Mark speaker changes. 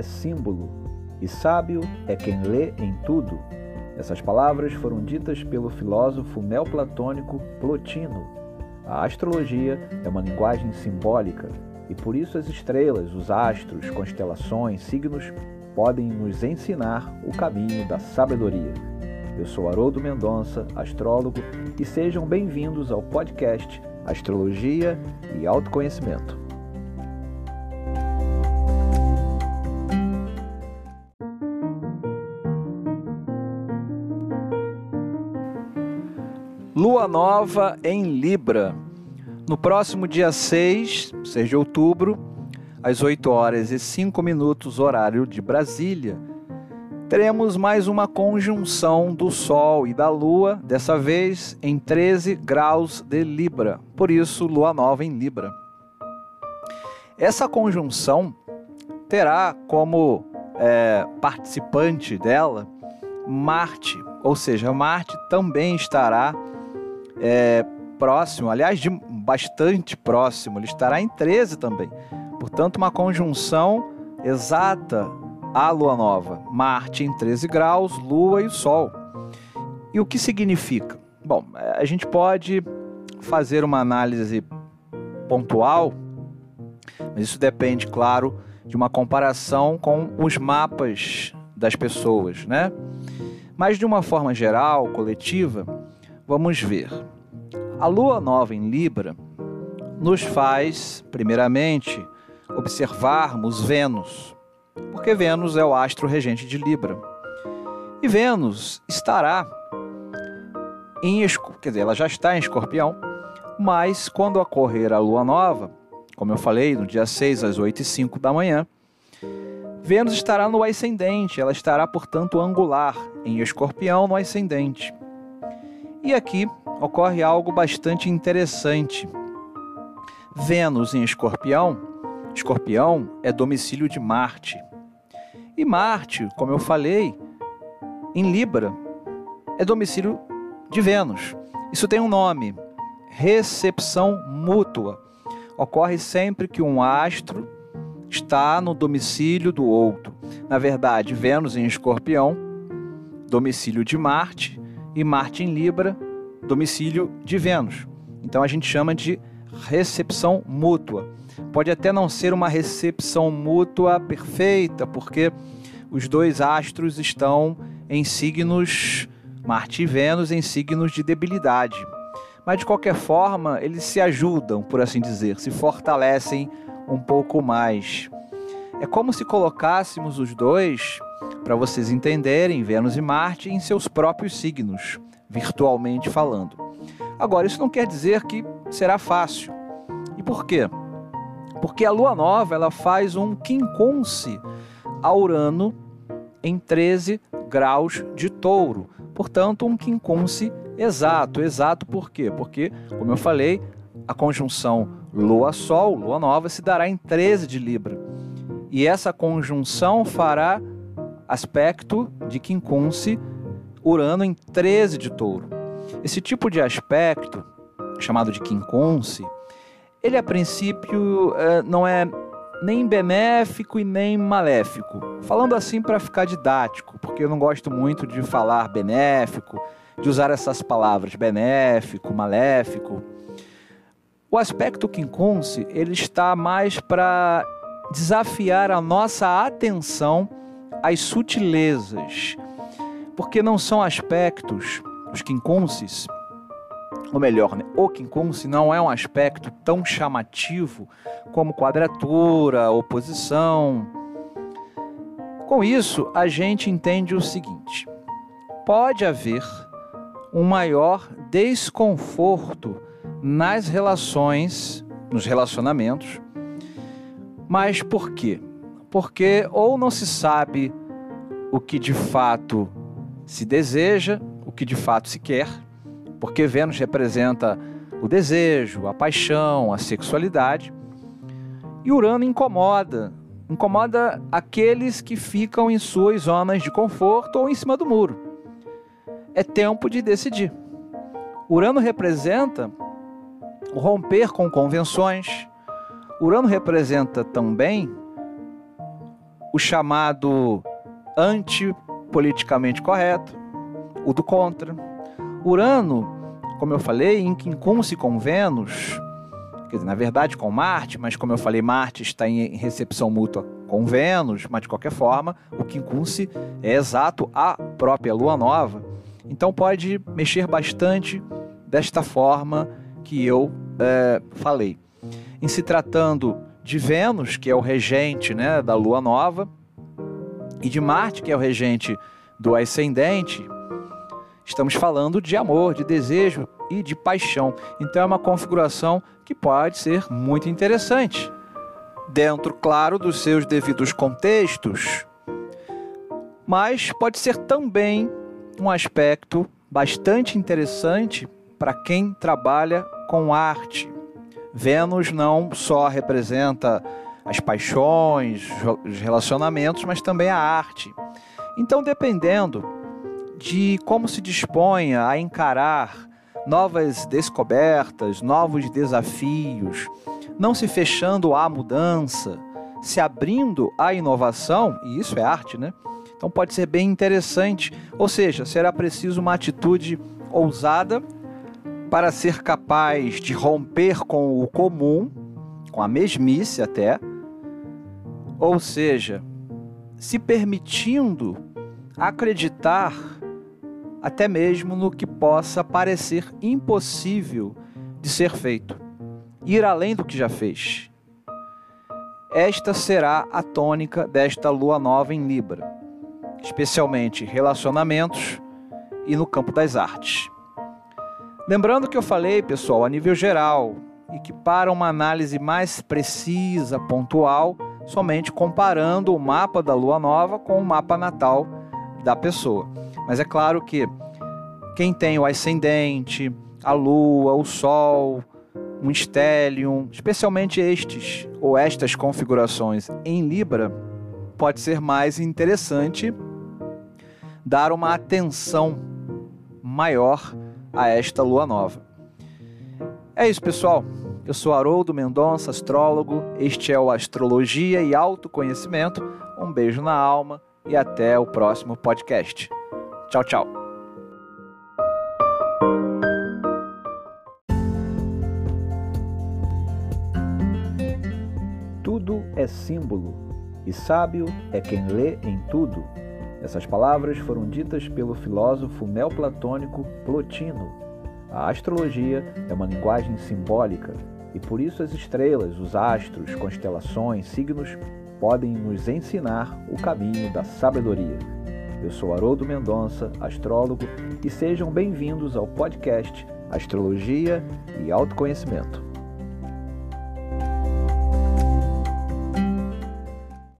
Speaker 1: é símbolo, e sábio é quem lê em tudo. Essas palavras foram ditas pelo filósofo neoplatônico Plotino. A astrologia é uma linguagem simbólica e por isso as estrelas, os astros, constelações, signos podem nos ensinar o caminho da sabedoria. Eu sou Haroldo Mendonça, astrólogo, e sejam bem-vindos ao podcast Astrologia e Autoconhecimento. Lua nova em Libra. No próximo dia 6, 6 de outubro, às 8 horas e 5 minutos, horário de Brasília, teremos mais uma conjunção do Sol e da Lua, dessa vez em 13 graus de Libra, por isso, Lua nova em Libra. Essa conjunção terá como é, participante dela Marte, ou seja, Marte também estará é, próximo, aliás, de bastante próximo, ele estará em 13 também. Portanto, uma conjunção exata à lua nova. Marte em 13 graus, lua e Sol. E o que significa? Bom, a gente pode fazer uma análise pontual, mas isso depende, claro, de uma comparação com os mapas das pessoas, né? Mas de uma forma geral, coletiva, vamos ver. A lua nova em Libra nos faz, primeiramente, observarmos Vênus, porque Vênus é o astro regente de Libra. E Vênus estará em quer dizer, ela já está em Escorpião, mas quando ocorrer a lua nova, como eu falei, no dia 6 às 8 e 5 da manhã, Vênus estará no ascendente, ela estará, portanto, angular em Escorpião no ascendente. E aqui ocorre algo bastante interessante. Vênus em Escorpião, Escorpião é domicílio de Marte. E Marte, como eu falei, em Libra, é domicílio de Vênus. Isso tem um nome: recepção mútua. Ocorre sempre que um astro está no domicílio do outro. Na verdade, Vênus em Escorpião, domicílio de Marte, e Marte em Libra, domicílio de Vênus. Então a gente chama de recepção mútua. Pode até não ser uma recepção mútua perfeita, porque os dois astros estão em signos, Marte e Vênus, em signos de debilidade. Mas de qualquer forma, eles se ajudam, por assim dizer, se fortalecem um pouco mais. É como se colocássemos os dois para vocês entenderem Vênus e Marte em seus próprios signos, virtualmente falando. Agora, isso não quer dizer que será fácil. E por quê? Porque a lua nova ela faz um quincunce a Urano em 13 graus de touro. Portanto, um quincunce exato. Exato por quê? Porque, como eu falei, a conjunção Lua-Sol, Lua Nova, se dará em 13 de Libra. E essa conjunção fará aspecto de quincunce Urano em 13 de touro. Esse tipo de aspecto, chamado de quincunce, ele a princípio eh, não é nem benéfico e nem maléfico. Falando assim para ficar didático, porque eu não gosto muito de falar benéfico, de usar essas palavras benéfico, maléfico. O aspecto quincunce, ele está mais para desafiar a nossa atenção às sutilezas, porque não são aspectos, os quincunces, ou melhor, né, o quincunce não é um aspecto tão chamativo como quadratura, oposição. Com isso, a gente entende o seguinte: pode haver um maior desconforto nas relações, nos relacionamentos. Mas por quê? Porque ou não se sabe o que de fato se deseja, o que de fato se quer, porque Vênus representa o desejo, a paixão, a sexualidade, e Urano incomoda, incomoda aqueles que ficam em suas zonas de conforto ou em cima do muro. É tempo de decidir. Urano representa o romper com convenções. Urano representa também o chamado antipoliticamente correto, o do contra. Urano, como eu falei, em quincunce com Vênus, quer dizer, na verdade com Marte, mas como eu falei, Marte está em recepção mútua com Vênus, mas de qualquer forma, o quincunce é exato à própria lua nova. Então pode mexer bastante desta forma que eu é, falei. Em se tratando de Vênus, que é o regente né, da lua nova, e de Marte, que é o regente do ascendente, estamos falando de amor, de desejo e de paixão. Então é uma configuração que pode ser muito interessante. Dentro, claro, dos seus devidos contextos, mas pode ser também um aspecto bastante interessante para quem trabalha com arte. Vênus não só representa as paixões, os relacionamentos, mas também a arte. Então, dependendo de como se disponha a encarar novas descobertas, novos desafios, não se fechando à mudança, se abrindo à inovação, e isso é arte, né? Então pode ser bem interessante, ou seja, será preciso uma atitude ousada para ser capaz de romper com o comum, com a mesmice até, ou seja, se permitindo acreditar até mesmo no que possa parecer impossível de ser feito, ir além do que já fez. Esta será a tônica desta lua nova em Libra, especialmente relacionamentos e no campo das artes. Lembrando que eu falei, pessoal, a nível geral, e que para uma análise mais precisa, pontual, somente comparando o mapa da lua nova com o mapa natal da pessoa. Mas é claro que quem tem o ascendente, a lua, o sol, um stellium, especialmente estes ou estas configurações em Libra, pode ser mais interessante dar uma atenção maior a esta lua nova. É isso, pessoal. Eu sou Haroldo Mendonça, astrólogo. Este é o Astrologia e Autoconhecimento. Um beijo na alma e até o próximo podcast. Tchau, tchau. Tudo é símbolo e sábio é quem lê em tudo. Essas palavras foram ditas pelo filósofo neoplatônico Plotino. A astrologia é uma linguagem simbólica e por isso as estrelas, os astros, constelações, signos podem nos ensinar o caminho da sabedoria. Eu sou Haroldo Mendonça, astrólogo, e sejam bem-vindos ao podcast Astrologia e Autoconhecimento.